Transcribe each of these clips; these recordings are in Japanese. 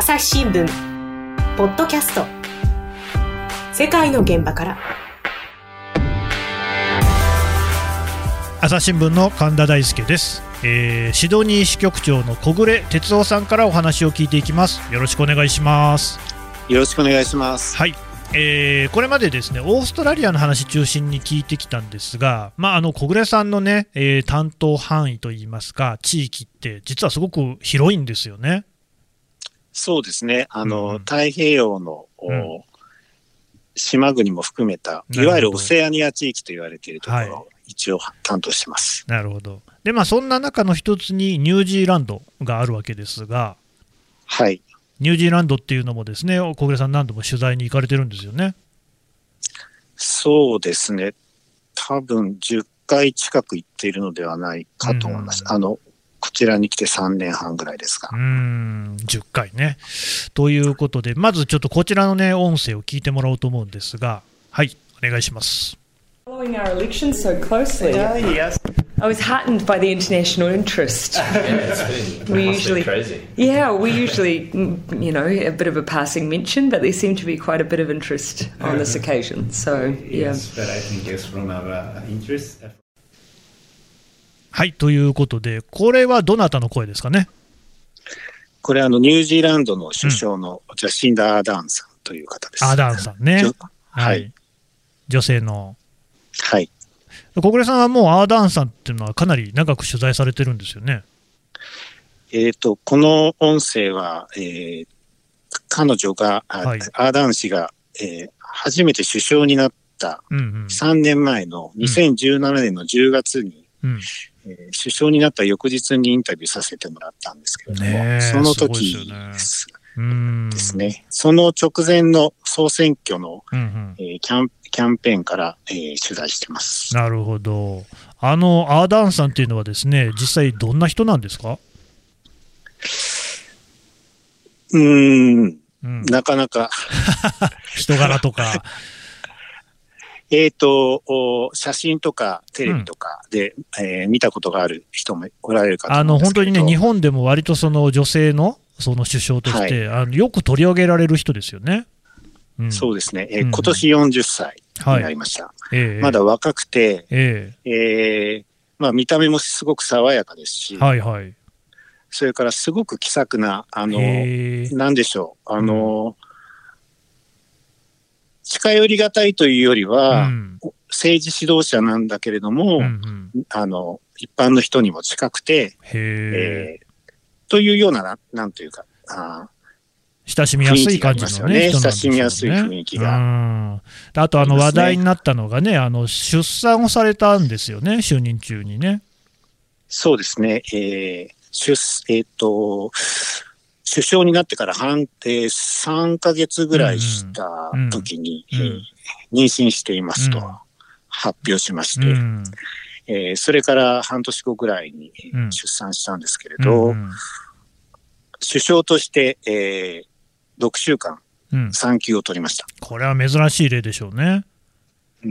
朝日新聞ポッドキャスト。世界の現場から。朝日新聞の神田大輔です、えーシドニー支局長の小暮哲夫さんからお話を聞いていきます。よろしくお願いします。よろしくお願いします。はい、えーこれまでですねオーストラリアの話中心に聞いてきたんですが、まあ、あの小暮さんのね、えー担当範囲といいますか地域って実はすごく広いんですよねそうですね。あの、うん太平洋の、おうん島国も含めた、いわゆるオセアニア地域と言われているところをは一応担当してます。なるほどでまあそんな中の一つにニュージーランドがあるわけですがはい。ニュージーランドっていうのもですね小暮さん何度も取材に行かれてるんですよねそうですね。多分10回近く行っているのではないかと思います。うんあの、こちらに来て3年半ぐらいですがうー。ん、10回ね。ということで、まずちょっとこちらのね、音声を聞いてもらおうと思うんですが、はい、お願いします。Following our elections so closely, yes. I was heartened by the international interest. Yeah, it's We usually- crazy. Yeah, we usually, mm, you know, a bit of a passing mention, but there seemed to be quite a bit of interest on this occasion. So, yeah. Yes, but I think it's from our uh, interest. はい、ということで、これはどなたの声ですかね？これあの、ニュージーランドの首相のジャシンダ・アーダーンさんという方です。アーダーンさんね。はい。女性の。はい。小暮さんはもうアーダーンさんっていうのはかなり長く取材されてるんですよね。えっ、と、この音声は、えー彼女が、あはいアーダーン氏が、えー初めて首相になったうんうん。3年前の2017年の10月に、うん、えー首相になった翌日にインタビューさせてもらったんですけれども、ねえその時ですですね、その直前の総選挙の、うんうん。えーキャンキャンペーンから、えー取材してます。なるほど。あの、アーダーンさんっていうのはですね、実際どんな人なんですか？うーん、うん。なかなか、人柄とか。えっ、と、お写真とかテレビとかで、えー見たことがある人もおられるかとあの本当にね、日本でも割とその女性のその首相として、あのよく取り上げられる人ですよね。うん、そうですね、えーうん。今年40歳にはいなりました。ええ。まだ若くて、ええ。ーまあ、見た目もすごく爽やかですし、えはいはい。それからすごく気さくな、あの、なんでしょう、あの、近寄りがたいというよりは、うん。政治指導者なんだけれども、うんうん。あの、一般の人にも近くて、へええーというようなな、なんというか、あ親しみやすい感じのね、ね。親しみやすい雰囲気が。あと、あの話題になったのがね、あの出産をされたんですよね、就任中にね。そうですね、えー出えっ、と、首相になってから半、えー、3ヶ月ぐらいした時に、うん。うん。えー妊娠していますとうん。発表しましうて、ん。えーそれから半年後ぐらいに出産したんですけれうど、ん。首相として、えー6週間うん。産休を取りました。これは珍しい例でしょうね。う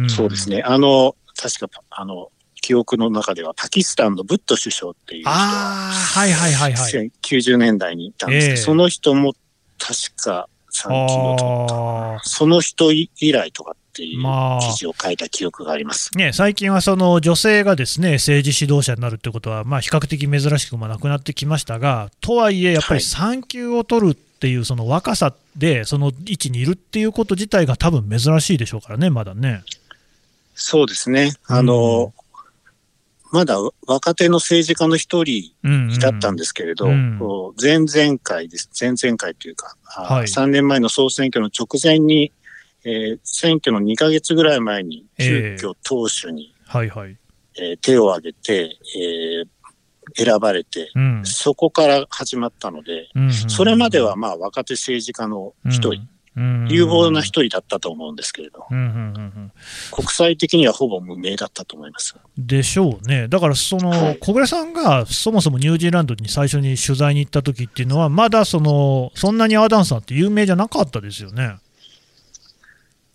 ん。ん。そうです。ね。あの、確か、あの、記憶の中ではパキスタンのブット首相っていう人がああ、はいはいはいはい。90年代にいたんですけど、ええその人も確か産休を取った。ああその人以来とかっていうまあ記事を書いた記憶があります。ね、最近はその女性がですね政治指導者になるってことは、まあ、比較的珍しくもなくなってきましたが、とはいえ、やっぱりはい産休を取るっていうその若さで、その位置にいるっていうこと自体が多分珍しいでしょうからね、まだね。そうですね。あの、まだ若手の政治家の一人うんうんだったんですけれど、うん。こう前々回です。前々回というか、あはい。3年前の総選挙の直前に、えー選挙の2ヶ月ぐらい前に、急遽党首に、はいはい。えー手を挙げて、えー選ばれて、うん。そこから始まったので、うんうん。それまではまあ若手政治家の一人、うん有望な一人だったと思うんですけれど、うんうんうんうん。国際的にはほぼ無名だったと思います。でしょうね、だからその、はい。小暮さんがそもそもニュージーランドに最初に取材に行った時っていうのは、まだそのそんなにアーダンさんって有名じゃなかったですよね。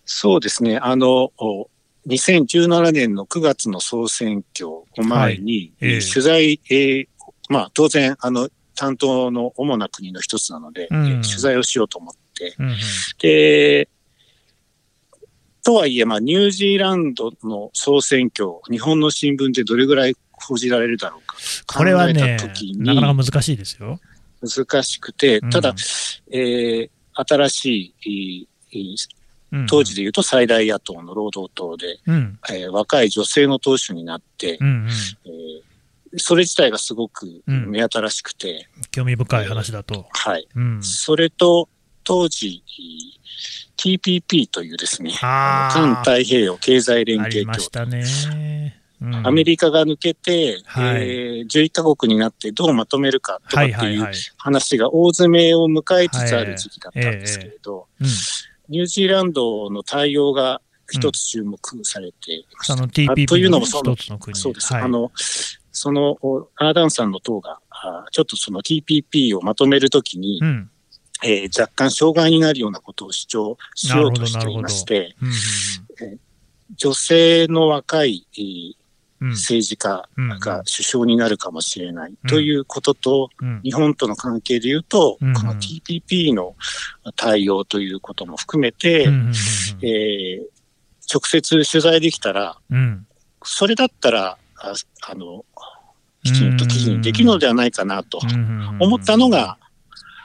そうですね。あの、お2017年の9月の総選挙を前に、はい。ええ。取材、えーまあ当然、あの、担当の主な国の一つなので、うん。えー取材をしようと思って、うんうん。で、とはいえ、まあ、ニュージーランドの総選挙、日本の新聞でどれぐらい報じられるだろうか。これはねなかなか難しいですよ。難しくて、ただ、うんえー新しい、当時で言うと最大野党の労働党で、うん。えー若い女性の党首になって、うんうん、えーそれ自体がすごくうん。目新しくて、興味深い話だと。はい。うん、それと、当時、TPP というですね、環太平洋経済連あ携協りましたね。うんアメリカが抜けて、はいえー11カ国になってどうまとめるかとかっていう。話が大詰めを迎えつつある時期だったんですけれど、うん、ニュージーランドの対応が一つ注目されていました。そのあ TPP というののもそのの国。そうです。はい、あの、その、おアーダンさんの党が、あちょっとその TPP をまとめるときに、うん、えー若干障害になるようなことを主張しようとしていまして、うん女性の若い、政治家うんが首相になるかもしれないということと、うん。日本との関係で言うと、うん。この TPP の対応ということも含めて、うんうんうんえー直接取材できたら、うん。それだったら、ああの、きちんと記事にできるのではないかなとうんうんうん。思ったのが、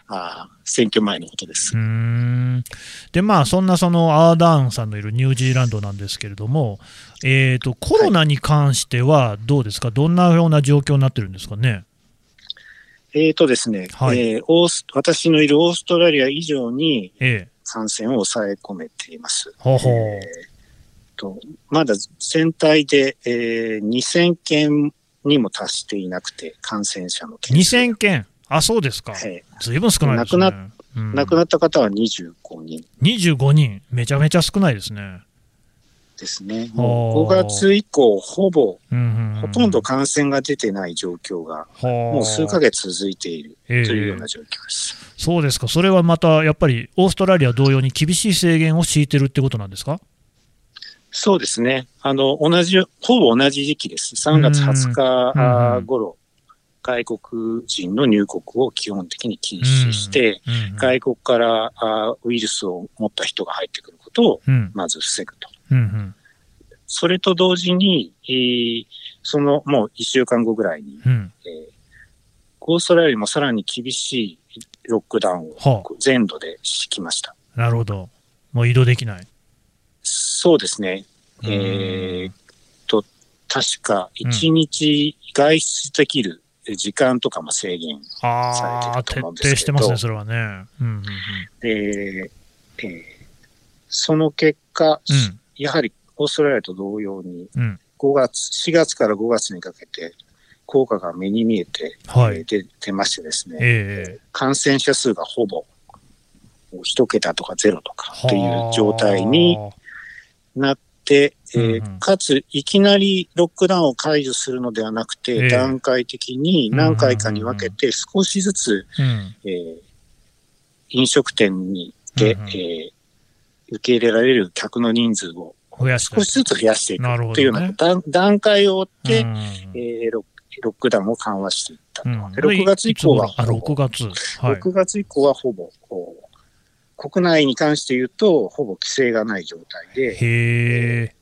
あ選挙前のことです。でまあ、そんなそのアーダーンさんのいるニュージーランドなんですけれども、えー、とコロナに関してはどうですか、どんなような状況になってるんですかね？えーとですね、はい。えーオース私のいるオーストラリア以上にええ、感染を抑え込めています。ほうほう。えーとまだ全体で、えー2000件にも達していなくて、感染者の件数が。2000件、あそうですか、はいずいぶん少ないですね。亡うん亡くなった方は25人25人、めちゃめちゃ少ないですね。ですね。もう5月以降、ほぼ、ほとんど感染が出てない状況が、ももう数ヶ月続いているとええいうような状況です。そうですか、それはまたやっぱりオーストラリア同様に厳しい制限を敷いてるってことなんですか？そうですね。あの、同じ、ほぼ同じ時期です。3月20日うん頃、外国人の入国を基本的に禁止して、うんうん外国からあウイルスを持った人が入ってくることをうんまず防ぐと。うんうんそれと同時に、えーそのもう1週間後ぐらいに、うんえーオーストラリアもさらに厳しいロックダウンをは全土で敷きました。あ、なるほど、もう移動できない。そうですね。えーっと、確か1日外出できる時間とかも制限されて徹ると思うんですけど。底してますね、それはね。うんうんで、えーその結果、うん。やはりオーストラリアと同様にうん。5月、4月から5月にかけて効果が目に見えて、はい。えー出出ましてですね、ええ感染者数がほぼ一桁とかゼロとかっていう状態にはなって、えーかついきなりロックダウンを解除するのではなくて、ええ。段階的に何回かに分けて少しずつ、あうん。えー飲食店にで、うんうん。えー受け入れられる客の人数を少しずつ増やしていくというような段段階を追って、うんえーロッロックダウンを緩和していったと。うん。で6月以降はあ、ほぼ6月。はい。6月以降はほぼ、国内に関して言うと、ほぼ規制がない状態で、へえ。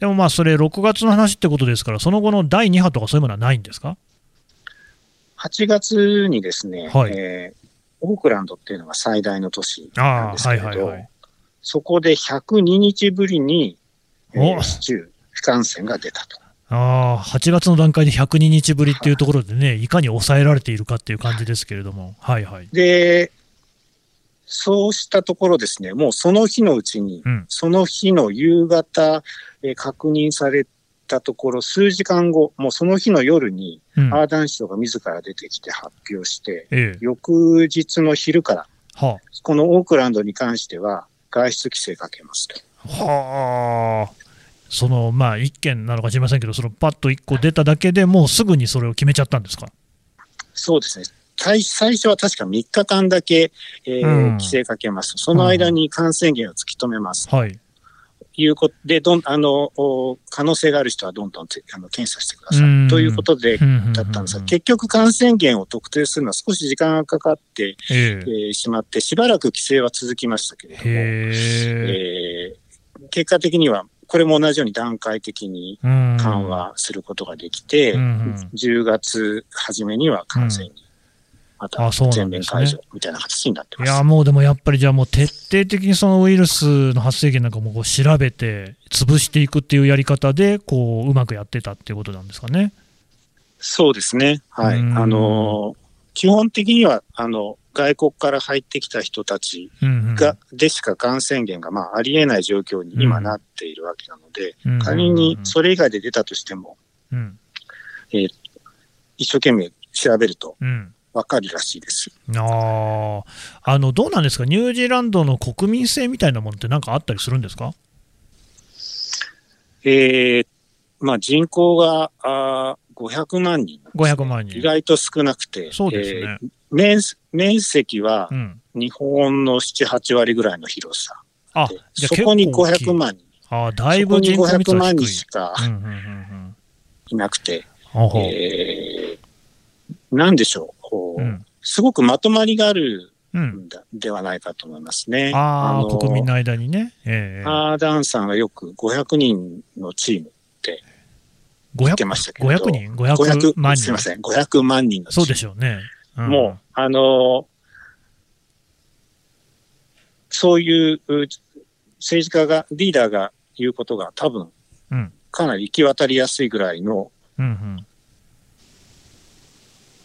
でもまあ、それ、6月の話ってことですから、その後の第2波とかそういうものはないんですか？8月にですね、はいえーオークランドっていうのが最大の都市なんですけれど、はいはいはい。そこで102日ぶりに、えーお市中不感染が出たと。ああ、8月の段階で102日ぶりっていうところでね、いかに抑えられているかっていう感じですけれども、はいはい。で、そうしたところですね、もうその日のうちに、うんその日の夕方、えー確認されたところ、数時間後、もうその日の夜に、うん、アーダン首相が自ら出てきて発表して、ええ、翌日の昼から、はこのオークランドに関しては、外出規制かけますと。あ、はあ、そのまあ、1件なのか知りませんけど、そのパッと1個出ただけでもうすぐにそれを決めちゃったんですか？そうですね。最最初は確か3日間だけ、えーうん規制かけます。その間に感染源を突き止めます。はい。いうことで、どん、あの、お可能性がある人はどんどんてあの検査してくださうんい。ということで、うんだったんですが、結局感染源を特定するのは少し時間がかかって、ええーしまって、しばらく規制は続きましたけれども、へえ。えー結果的には、これも同じように段階的にうん緩和することができて、うんうん10月初めには完全にまたあそうな全んですね面解除みたいな形になっています。やもうでもやっぱりじゃあもう徹底的にそのウイルスの発生源なんかもこう調べて潰していくっていうやり方でこううまくやってたっていうことなんですかね。そうですね。はい。うんあの、基本的には、あの、外国から入ってきた人たちうんうんが、でしか感染源が、まあ、ありえない状況に今なっているわけなので、うん仮にそれ以外で出たとしても、うん一生懸命調べるとうんわかるらしいです。あーあのどうなんですか、ニュージーランドの国民性みたいなものってなんかあったりするんですか？えー、まあ、人口が、あー500万人。500万人意外と少なくて。そうですねえー面面積はうん、日本の7、8割ぐらいの広さ。あでじゃあそこに結構大きい500万人。あーだいぶ人口密500万度は低い。人しかうんうんうんうんえー、なんでしょう？こう、うんすごくまとまりがあるうんんだではないかと思いますね。ああ、の国民の間にね。ええアーダンさんがよく500人のチーム言ってましたけれど500人 ?500 万人？すいません、500万人のチーム。そうでしょうね。んもう、あのそういうう政治家が、リーダーが言うことが多分、うんかなり行き渡りやすいぐらいのうんうん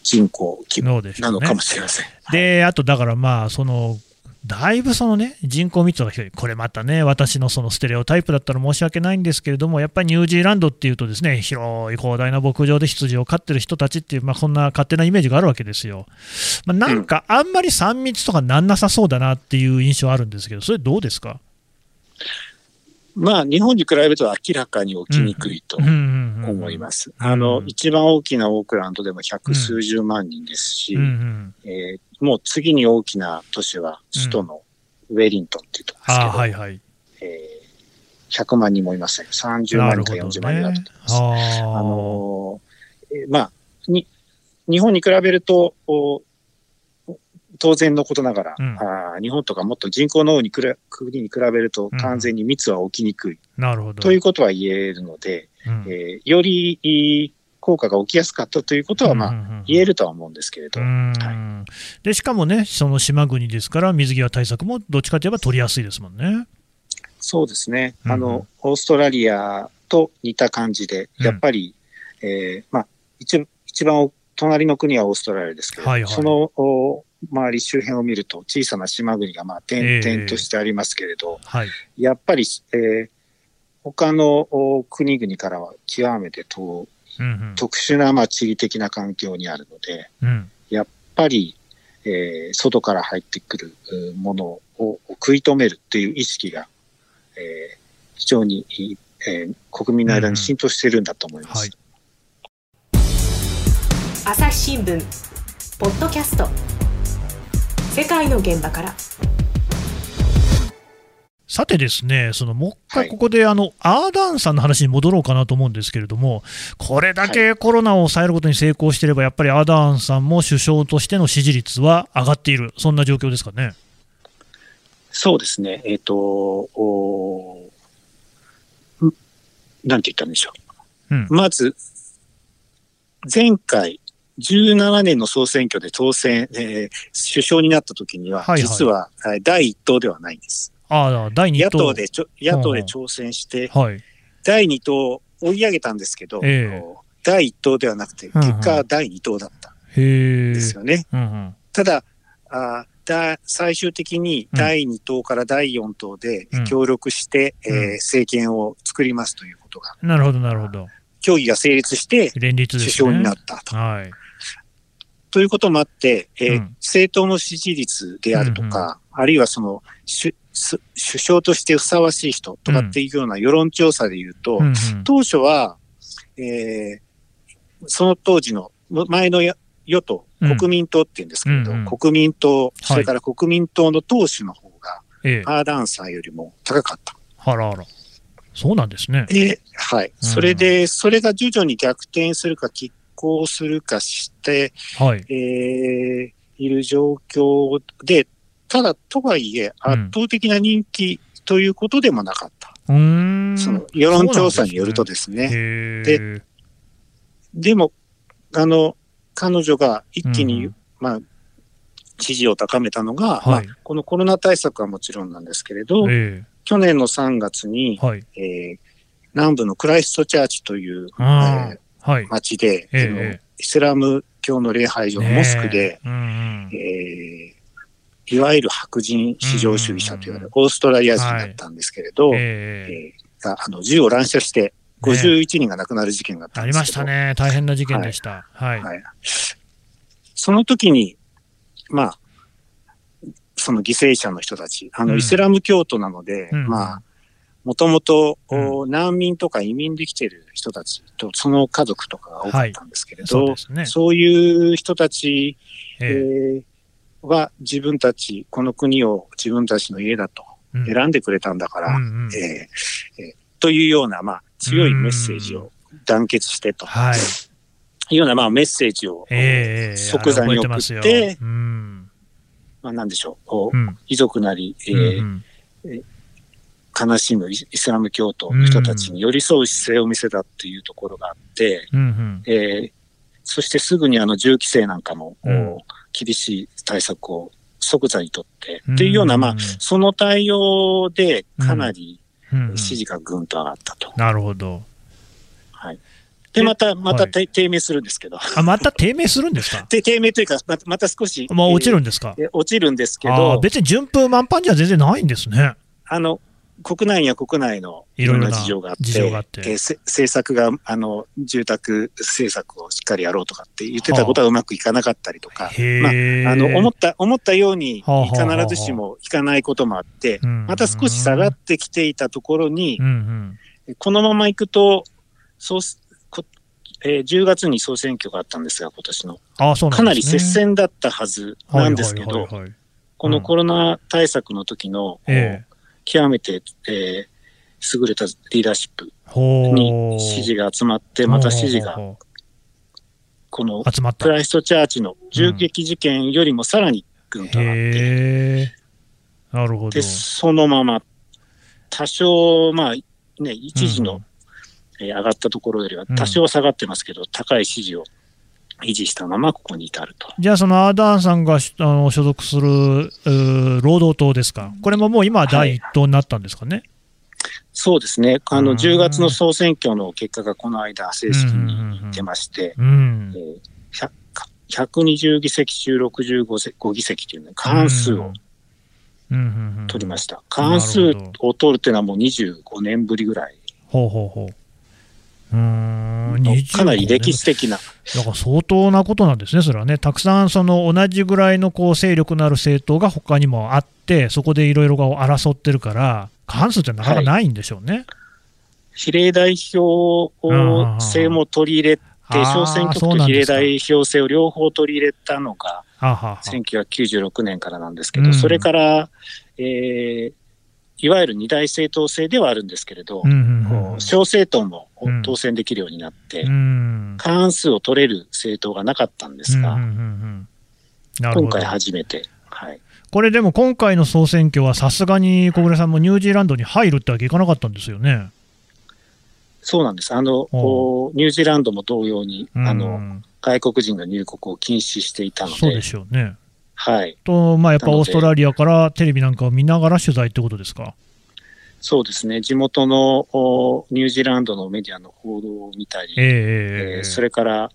人口規模なのかもしれません。で、あとだからまあ、その、だいぶそのね、人口密度が低い、これまたね、私のそのステレオタイプだったら申し訳ないんですけれども、やっぱりニュージーランドっていうと、ですね広い広大な牧場で羊を飼ってる人たちっていう、まあ、こんな勝手なイメージがあるわけですよ。まあ、なんか、あんまり3密とかなんなさそうだなっていう印象はあるんですけど、それどうですか？まあ、日本に比べると明らかに起きにくいと思います。あの、一番大きなオークランドでも百数十万人ですし、うんうん、えもう次に大きな都市は首都のウェリントンっていうところですけど、はいはい。えー100万人もいません。30万人か40万人だと思います。ああのーまあ、に、日本に比べると、当然のことながら、うん。あー日本とかもっと人口の多い国に比べると完全に密は起きにくい、なるほど。ということは言えるので、うん。えーよりいい効果が起きやすかったということは、まあ、あ言えるとは思うんですけれど、うん。はでしかもね、その島国ですから、水際対策もどっちかといえば取りやすいですもんね。そうですね。うんあの、オーストラリアと似た感じで、うん。やっぱり、えーまあ、一一番お隣の国はオーストラリアですけど、はいはい。そのお周り周辺を見ると小さな島国がまあええ。点々としてありますけれど、はい。やっぱり、えー他のお国々からは極めてとうん特殊なまあ地理的な環境にあるので、うん。うんやっぱり、えー外から入ってくるうものを食い止めるっていう意識が、えー非常に、えー国民の間に浸透しているんだと思います。はい。朝日新聞ポッドキャスト世界の現場からさてですね、そのもう一はい回ここで、あのアーダーンさんの話に戻ろうかなと思うんですけれども、これだけコロナを抑えることに成功していれば、やっぱりアーダーンさんも首相としての支持率は上がっている、そんな状況ですかね。そうですね。えっ、とおーん？なんて言ったんでしょう。うんまず、前回、17年の総選挙で当選、えー首相になった時には、はいはい。実は、えー第一党ではないんです。ああ、第2野党党でちょ、野党で挑戦して、はい、第2党追い上げたんですけど、ええ。第1党ではなくて、結果は第2党だったへんえ、ですよね。うんうん。ただあだ、最終的に第2党から第4党でうん。協力して、うん。えー政権を作りますということが、なるほど、なるほど、協議が成立して連立ですね。首相になったと。はい、ということもあって、えーうん政党の支持率であるとか、あるいはその首相としてふさわしい人とかっていうような世論調査で言うと、うんうん当初は、えーその当時の前のや与党、うん国民党って言うんですけれど、うんうん国民党、それから国民党の党首の方が、ええ、アーダーンさんよりも高かった。あらあら。そうなんですね。で、はい。うんそれで、それが徐々に逆転するか、拮抗するかして、はい。えーいる状況で、ただ、とはいえ、うん圧倒的な人気ということでもなかった。うーん。その世論調査によるとですね。へでーでも、あの、彼女が一気に、うんまあ、支持を高めたのが、はいまあ、このコロナ対策はもちろんなんですけれど、え去年の3月にえ、はい。えー南部のクライストチャーチという、あえーはい。ー。町で、ええあのえイスラム教の礼拝所のモスクで、ねえうんうん。えーいわゆる白人至上主義者と言われるオーストラリア人だったんですけれど、えええ。ーがあの銃を乱射して51人が亡くなる事件があったありんですけど、ましたね。大変な事件でした。はい。はい。その時に、まあ、その犠牲者の人たち、あの、うん。イスラム教徒なので、うん。まあ、もともとお難民とか移民できてる人たちと、その家族とかが多かったんですけれど、そうですね。そういう人たち、えええ。ーは自分たち、この国を自分たちの家だとうん。選んでくれたんだから、うんうん。えーえーというような、まあ、強いメッセージを団結してと。はい。いうような、まあ、メッセージを、ええ即座に送ってあれ覚えまあ、なんでしょう、こううん。遺族なり、えうんーうん悲しむイイスラム教徒の人たちに寄り添う姿勢を見せたっていうところがあって、うんうん。えーそしてすぐにあの銃規制なんかも、厳しい対策を即座にとって、うん。っていうような、まあ、その対応でかなりうん。うん支持がぐんと上がったと。なるほど。はい。で、また、またはい。低低迷するんですけど、あ、また低迷するんですか？で低迷というか、ままた少し、まあ落ちるんんですか？えー落ちるんですけど、別に順風満帆じゃ全然ないんですね。あの、国内には国内のいろんな事情があって、えーせ政策が、あの、住宅政策をしっかりやろうとかって言ってたことはうまくいかなかったりとか、へまあ、え。あの、思った、思ったように、はあはあはあはあ必ずしもいかないこともあって、うんまた少し下がってきていたところにう、んうん。このまま行くと、そうす、こえー10月に総選挙があったんですが、今年の。ああ、ね。かなり接戦だったはずなんですけどはいはい、はいはいこのコロナ対策の時の、ええ極めて、えー優れたリーダーシップ。に支持が集まって、また支持が、この。クライストチャーチの銃撃事件よりもさらにぐんと上がって、へえ。なるほどで、。そのまま、多少、まあ、ね、一時の、うんえー上がったところよりは多少下がってますけど、高い支持を維持したままここに至ると。じゃあ、そのアーダーンさんがしあの所属する労働党ですか、これももう今は第一党になったんですかね？そうですね。あの、うん10月の総選挙の結果がこの間正式に出まして、うんえ。ー100 120議席中65せ5議席というね、過半数を取りましした。過半数を取るっていうのはもう25年ぶりぐらいほうほうほう。うーん。の25かなり歴史的な、だから相当なことなんですね、それはね。たくさんその同じぐらいのこう勢力のある政党が他にもあって、そこでいろいろ争ってるから、過半数ってなかなかないんでしょうね。比例代表制も取り入れて、小選挙区と比例代表制を両方取り入れたのがはあはあはあ。1996年からなんですけど、うん。それから、えーいわゆる二大政党制ではあるんですけれど、うんうんうん小政党もうん当選できるようになって、うん過半数を取れる政党がなかったんですが、うんうんうん。今回初めて、はい、これでも今回の総選挙はさすがに小暮さんもニュージーランドに入るってわけいかなかったんですよね。そうなんです。あの、こうニュージーランドも同様に、うんあの、外国人の入国を禁止していたので、そうでしょうね。はい。と、まあ、やっぱオーストラリアからテレビなんかを見ながら取材ってことですか？そうですね。地元のおニュージーランドのメディアの報道を見たり、えええーそれから、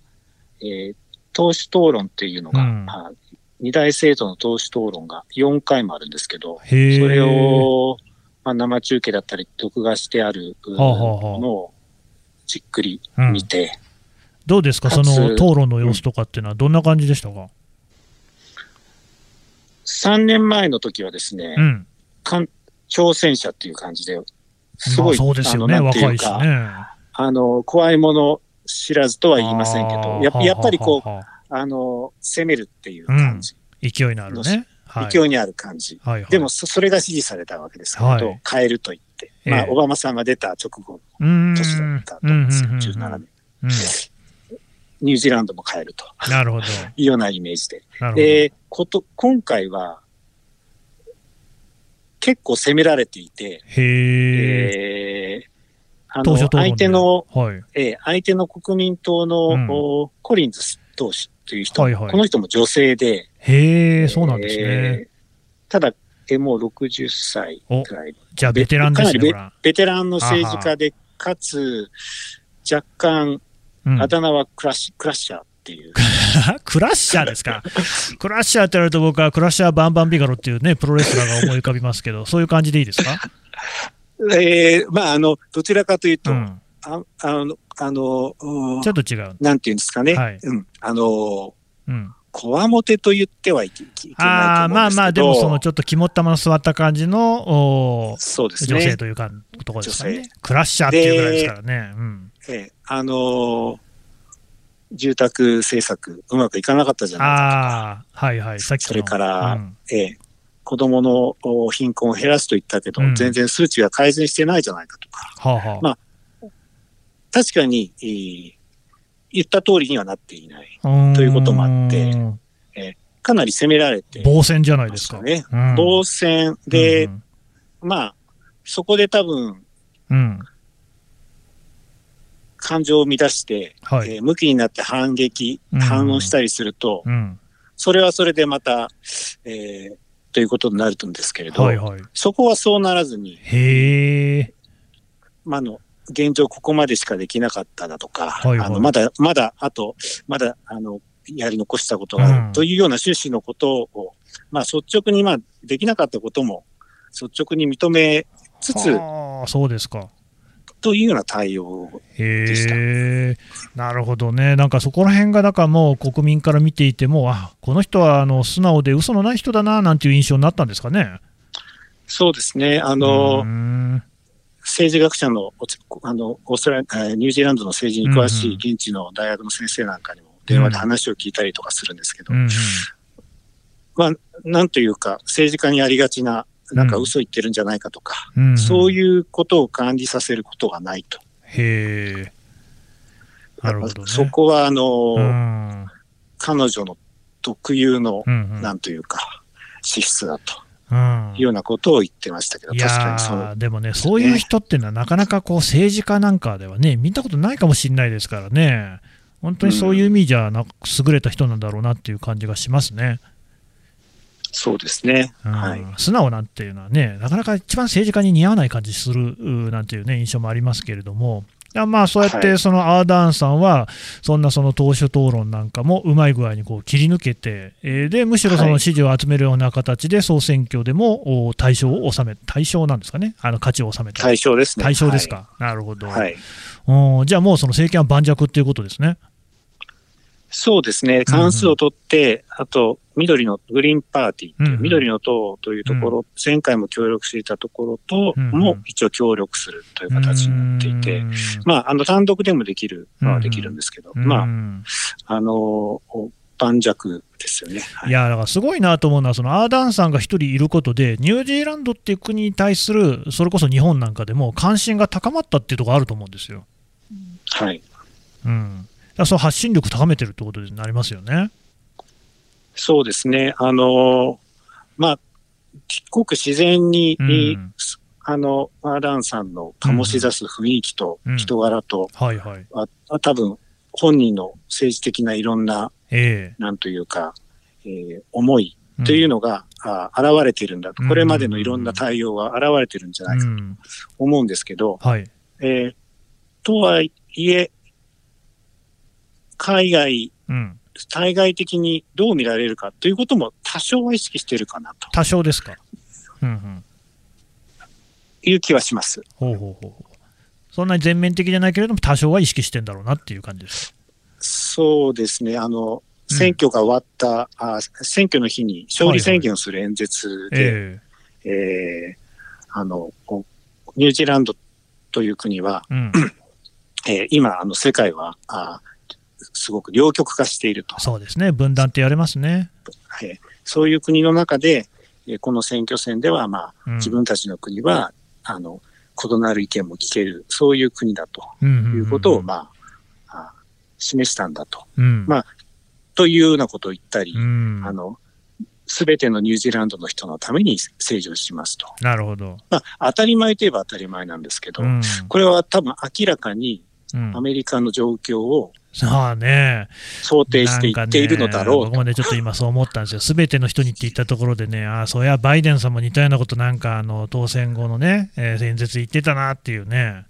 えー党首討論っていうのが、うんまあ二大政党の党首討論が4回もあるんですけど、それを、まあ、生中継だったり、録画してあるうはあはあはあのをじっくりうん見て、どうですか、その討論の様子とかっていうのは、どんな感じでしたか？3年前の時はですね、うん、か挑戦者っていう感じで、すごい、まあ、そうですよね、あのなんていう若いしかね。あの、怖いもの知らずとは言いませんけど、ややっぱりこう、はあの、攻めるっていう感じ、あ勢いのあるね。はい、勢いにある感じ。はいはい、でもそ、それが支持されたわけですけれど、はい変えると言って。まあ、ええオバマさんが出た直後うーん年だったと思うんですよ、うんうんうん17年。うんニュージーランドも変えるとなるほど。いうようなイメージで。で、こと、今回は、結構攻められていて、へえ。えーあの、相手の、はい。えー相手の国民党の、うんおコリンズ党首という人、はいはいこの人も女性で、へえ、そうなんですね。えーただ、えーもう60歳くらい。じゃあ、ベテランですね、かなり。ベテランの政治家で、かつ、若干、うんあだ名はクラックラッシャーっていう。クラッシャーですか？クラッシャーって言われると僕はクラッシャーバンバンビガロっていうね、プロレスラーが思い浮かびますけど、そういう感じでいいですか？えーまあ、あの、どちらかというと、うん。ああの、あの、うんちょっと違う。なんていうんですかね。はいうん。あの、うん。こわもてと言ってはいけないと。ああ、まあまあ、でもそのちょっと肝っ玉の座った感じの、おそうです女性ね。というか、ところですか女ね。クラッシャーっていうぐらいですからね。うん。ええあのー住宅政策うまくいかなかったじゃないかああ、はいはい。さっきのそれからうん。ええ子供のお貧困を減らすと言ったけど、うん全然数値が改善してないじゃないかとか。はあはあ。ま確かに、えー言った通りにはなっていない。ということもあってかなり攻められて防戦じゃないですか。ね。うん防戦で、うんまあ、そこで多分、うん。感情を乱して、はい。えー向きになって反撃、うん反応したりすると、うん。それはそれでまた、えーということになるんですけれど、はいはい。そこはそうならずに、へえ。まあ、あの、現状ここまでしかできなかっただとか、はいはいあのまだ、まだ、あと、まだ、あの、やり残したことがある、うんというような趣旨のことを、まあ、率直に、まあ、できなかったことも、率直に認めつつ、ああ、そうですか。というような対応でした。なるほどね、なんかそこら辺が、だからもう国民から見ていても、あこの人はあの素直で嘘のない人だななんていう印象になったんですかね。そうですね。あうの、政治学者の、あの、オーストラニュージーランドの政治に詳しい現地の大学の先生なんかにも電話で話を聞いたりとかするんですけど、うんうん。まあ、なんというか、政治家にありがちな、なんか嘘言ってるんじゃないかとか、うんうんそういうことを感じさせることがないと。へえ、なるほどね。そこは、あの、うん。彼女の特有の、うんうん。なんというか、資質だと。うん。いうようなことを言ってましたけど、い確かやにそのー、でもね、そういう人っていうのは、なかなかこう政治家なんかではね、見たことないかもしれないですからね、本当にそういう意味じゃな、優れた人なんだろうなっていう感じがしますね。そうですね。うんはい。素直なんていうのはね、なかなか一番政治家に似合わない感じするうなんていう、ね、印象もありますけれども、まあそうやっはいてそのアーダーンさんは、そんなその党首討論なんかもうまい具合にこう切り抜けて、えーでむしろその支持を集めるような形で、総選挙でもお対象を収め、対象なんですかね、あの勝ちを収めた。対象ですね。対象ですか、なるほど、はい。じゃあもうその政権は盤石っていうことですね。そうですね。関数を取って、あと、緑のグリーンパーティーう、うんうん緑の党というところ、前回も協力していたところと、うんうんも一応協力するという形になっていて、うんまあ、あの、単独でもできるのはできるんですけど、まうあ、んあの、盤石ですよね。はいいやだからすごいなと思うのは、そのアーダーンさんが一人いることで、ニュージーランドっていう国に対する、それこそ日本なんかでも関心が高まったっていうところあると思うんですよ。はい。うん、その発信力高めてるってことになりますよね。そうですね。あの、まあ、ごく自然に、うんあの、アーダンさんの醸し出す雰囲気とうん人柄と、はいはい。ああ多分、本人の政治的ないろんな、えなんというか、えー思いえというのが、あ現れているんだと。これまでのいろんな対応が現れてるんじゃないかとうん思うんですけど、はい。えーとはいえ、海外、うん。対外的にどう見られるかということも多少は意識しているかなと多少ですか。うんうん。いう気はします。ほうほうほう。そんなに全面的じゃないけれども、多少は意識してんだろうなっていう感じです。そうですね。あの、うん選挙が終わった、あ選挙の日に勝利宣言をする演説で、ええーあの、ニュージーランドという国は、えうん。えー今、あの、世界は、あすごく両極化していると。そうですね。分断って言われますね。えーそういう国の中で、えーこの選挙戦では、まあ、うん自分たちの国は、あの、異なる意見も聞ける、そういう国だとうんいうことを、まあ、あ示したんだと。うんまあというようなことを言ったり、うんあの、すべてのニュージーランドの人のために政治をしますと。なるほど。まあ、当たり前といえば当たり前なんですけど、うんこれは多分明らかにうんアメリカの状況をさあね、想定して言っているのだろうと。ね、僕もね、ちょっと今そう思ったんですよ。すべての人にって言ったところでね、ああ、そういや、バイデンさんも似たようなことなんか、あの、当選後のね、えー演説言ってたなっていうね。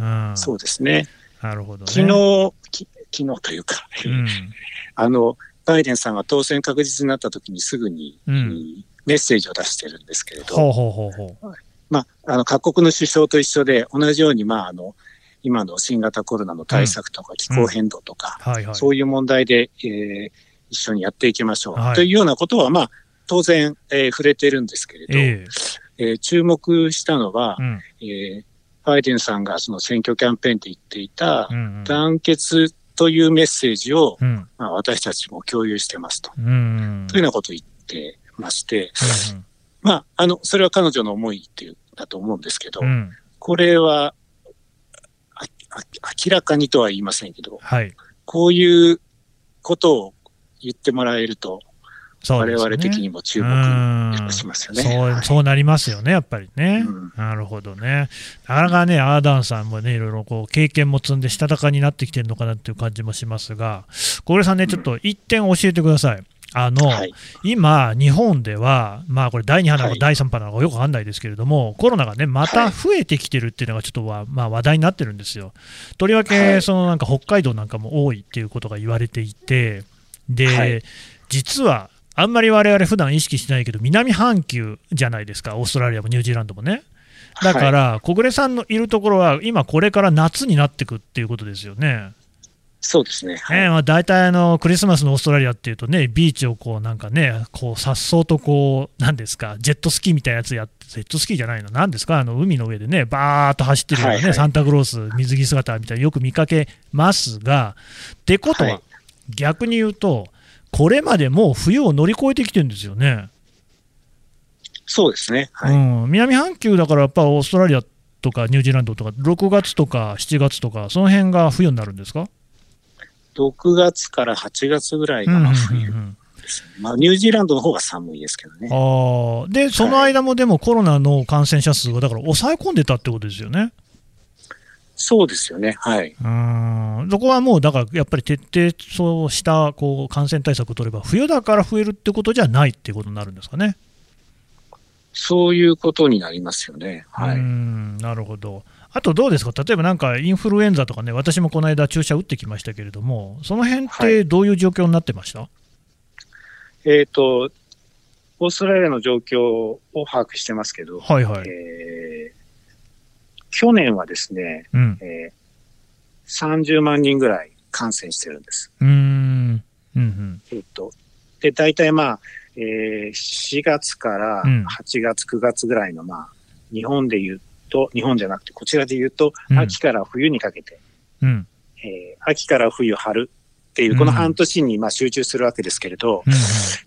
うん。そうですね。なるほどね。昨日、き昨日というか、うん。あの、バイデンさんが当選確実になった時にすぐに、うんメッセージを出してるんですけれど、ほうほうほうほう。まあ、あの、各国の首相と一緒で、同じように、まあ、あの、今の新型コロナの対策とか気候変動とか、はいはい。そういう問題で、えー一緒にやっていきましょう、はいというようなことは、まあ、当然、えー触れてるんですけれど、ええー注目したのはえ、うん。えーバイデンさんがその選挙キャンペーンで言っていたう、ん。団結というメッセージを、うん。うん。まあ、私たちも共有してますと。うん。というようなことを言ってまして、うんまあ、あの、それは彼女の思いっていう、だと思うんですけど、うん。これは、明らかにとは言いませんけど、はい。こういうことを言ってもらえると、ね。々的にも注う目んしますよね。そうはいそうなりますよね、やっぱりね。うんなるほどね。なかなかね、アーダンさんもね、いろいろこう経験も積んで、したたかになってきてるのかなっていう感じもしますが、小暮さんね、ちょっと一点教えてください。あの、はい。今、日本では、まあこれ、第2波なのかはい第3波なのかよくわかんないですけれども、コロナがね、また増えてきてるっていうのが、ちょっとは、まあ、話題になってるんですよ。とりわはけ、いそのなんか北海道なんかも多いっていうことが言われていて、で、はい実は、あんまり我々普段意識してないけど、南半球じゃないですか、オーストラリアもニュージーランドもね。だかはいら、小暮さんのいるところは、今、これから夏になってくっていうことですよね。そうですね。はいええまあ、大体あのクリスマスのオーストラリアっていうとね、ビーチをこうなんかね、こうさっそうとこう、なんですか、ジェットスキーみたいなやつやって、ジェットスキーじゃないの、なんですか、あの海の上でね、バーっと走ってるようなね、はいはいサンタクロース、水着姿みたいなよく見かけますが、ってことは、はい逆に言うと、これまでもう冬を乗り越えてきてるんですよね。そうですね。はい。うん、南半球だからやっぱオーストラリアとかニュージーランドとか、6月とか7月とか、その辺が冬になるんですか、6月から8月ぐらいがうんうんうん。まあ、ニュージーランドの方が寒いですけどね。ああで、その間もでもコロナの感染者数はだから抑え込んでたってことですよね。そうですよね。はい。うん、そこはもうだからやっぱり徹底そうしたこう感染対策を取れば、冬だから増えるってことじゃないっていうことになるんですかね。そういうことになりますよね。はうい。んなるほど。あとどうですか、例えばなんかインフルエンザとかね、私もこの間、注射打ってきましたけれども、その辺っはいてどういう状況になってました、えっ、と、オーストラリアの状況を把握してますけど、はいはい。えー去年はですね、うん。えー30万人ぐらい感染してるんです。うーん。うんえっ、と、で、大体まあ、えー4月からうん8月、9月ぐらいのまあ、日本で言うと、日本じゃなくてこちらで言うと、うん秋から冬にかけて、うん。うん。えー秋から冬、春っていう、この半年にまあ集中するわけですけれど、うんうん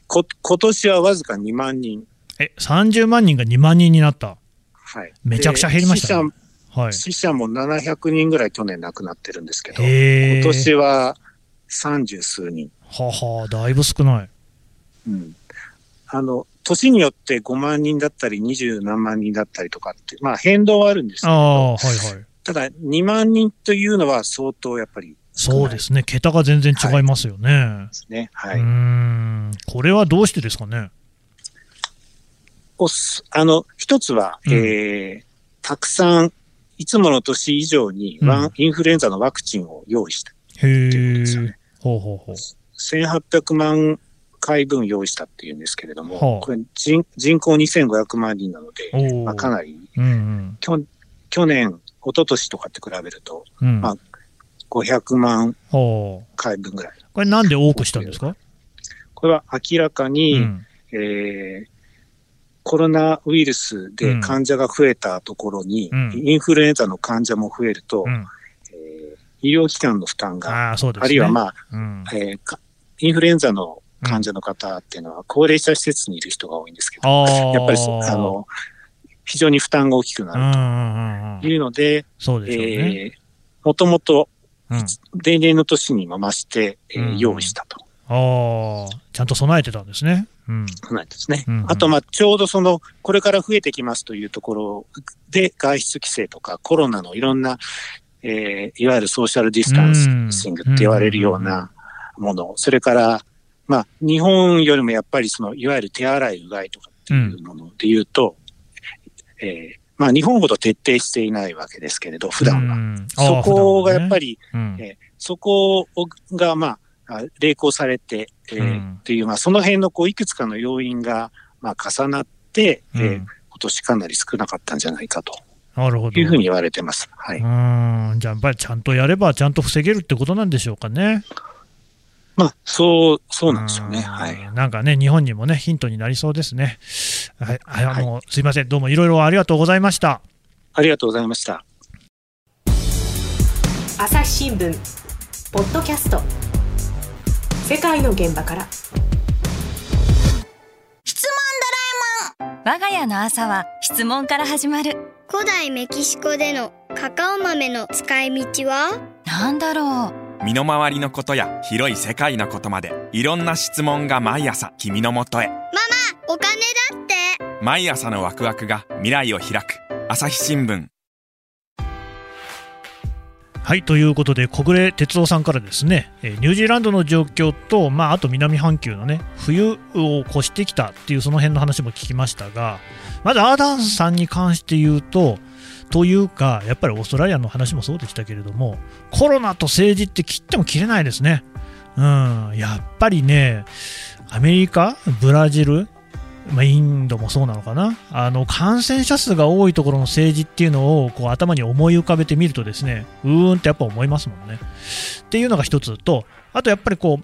こ今年はわずか2万人。え、30万人が2万人になった？はい。めちゃくちゃ減りましたねではい。死者も700人ぐらい去年亡くなってるんですけど、今年は30数人。ははだいぶ少ない。うん。あの、年によって5万人だったり20何万人だったりとかって、まあ変動はあるんですけど、ああ、はいはい。ただ2万人というのは相当やっぱりそうですね。桁が全然違いますよね。ですね。はい。うーん。これはどうしてですかね？おすあの、一つは、うんえー、たくさん、いつもの年以上にワン、うんインフルエンザのワクチンを用意した。へっていうことですよえね。ほうほうほう。1800万回分用意したっていうんですけれども、はあこれ人人口2500万人なので、まあ、かなり、うんうん。きょ去年、一昨年とかって比べると、うん。まあ500万。回分ぐらい。これなんで多くしたんですか？これは明らかに、うん。えーコロナウイルスで患者が増えたところに、うんインフルエンザの患者も増えると、うん。えー医療機関の負担が、あね。あるいはまあ、うん。えーかインフルエンザの患者の方っていうのは、高齢者施設にいる人が多いんですけど。やっぱりそあ、の、非常に負担が大きくなるというので、もともとうん例年の年にも増して、えーうん用意したと。ああ、ちゃんと備えてたんですね。うん。なんですね。うんうんあと、まあ、ちょうどその、これから増えてきますというところで、外出規制とかコロナのいろんな、えーいわゆるソーシャルディスタンシングって言われるようなもの、それから、まあ、日本よりもやっぱりその、いわゆる手洗い、うがいとかっていうもので言うと、えーまあ、日本ほど徹底していないわけですけれど、普段は。うんそこがやっぱり、り、うんえそこをが、まあ、あ励行されて、えーうんっていう、まあ、その辺のこういくつかの要因が、まあ、重なって、えーうん今年かなり少なかったんじゃないかとなるほど。いうふうに言われてます。はい。うん。じゃあ、やっぱりちゃんとやれば、ちゃんと防げるってことなんでしょうかね。まあ、そう、そうなんでしょうね。んはい。なんかね、日本にもね、ヒントになりそうですね。はい。はい、あの、すいません。どうもいろいろありがとうございました。ありがとうございました。朝日新聞ポッドキャスト世界の現場から我が家の朝は質問から始まる古代メキシコでのカカオ豆の使い道は？なんだろう身の回りのことや広い世界のことまでいろんな質問が毎朝君のもとへお金だって。毎朝のワクワクが未来を開く。朝日新聞。はい、ということで、小暮哲夫さんからですね、えーニュージーランドの状況と、まあ、あと南半球のね、冬を越してきたっていうその辺の話も聞きましたが、まずアーダンさんに関して言うと、というか、やっぱりオーストラリアの話もそうでしたけれども、コロナと政治って切っても切れないですね。うん、やっぱりね、アメリカ、ブラジル、まあ、インドもそうなのかなあの感染者数が多いところの政治っていうのをこう頭に思い浮かべてみるとですねうーんってやっぱ思いますもんね。っていうのが一つとあとやっぱりこ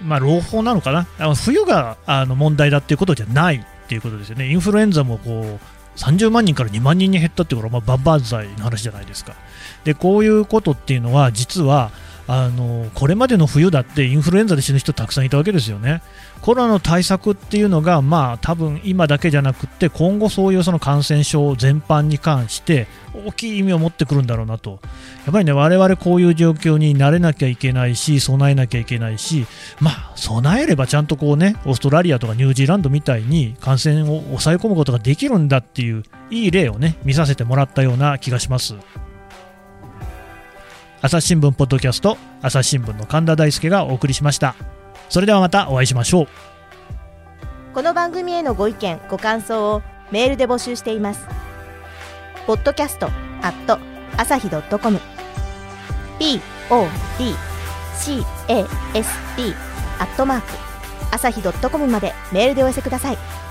う、まあ、朗報なのかなあの冬があの問題だっていうことじゃないっていうことですよね。インフルエンザもこう30万人から2万人に減ったっていうのは、まあ、バンバン剤の話じゃないですか。でこういうことっていうのは実はあのこれまでの冬だってインフルエンザで死ぬ人たくさんいたわけですよね。コロナの対策っていうのが、まあ、多分今だけじゃなくて今後そういうその感染症全般に関して大きい意味を持ってくるんだろうなとやっぱりね我々こういう状況に慣れなきゃいけないし備えなきゃいけないしまあ備えればちゃんとこうねオーストラリアとかニュージーランドみたいに感染を抑え込むことができるんだっていういい例をね見させてもらったような気がします。朝日新聞ポッドキャスト朝日新聞の神田大輔がお送りしました。それではまたお会いしましょう。この番組へのご意見ご感想をメールで募集しています。ポッドキャストアット朝日ドットコム。podcast アットマーク朝日ドットコムまでメールでお寄せください。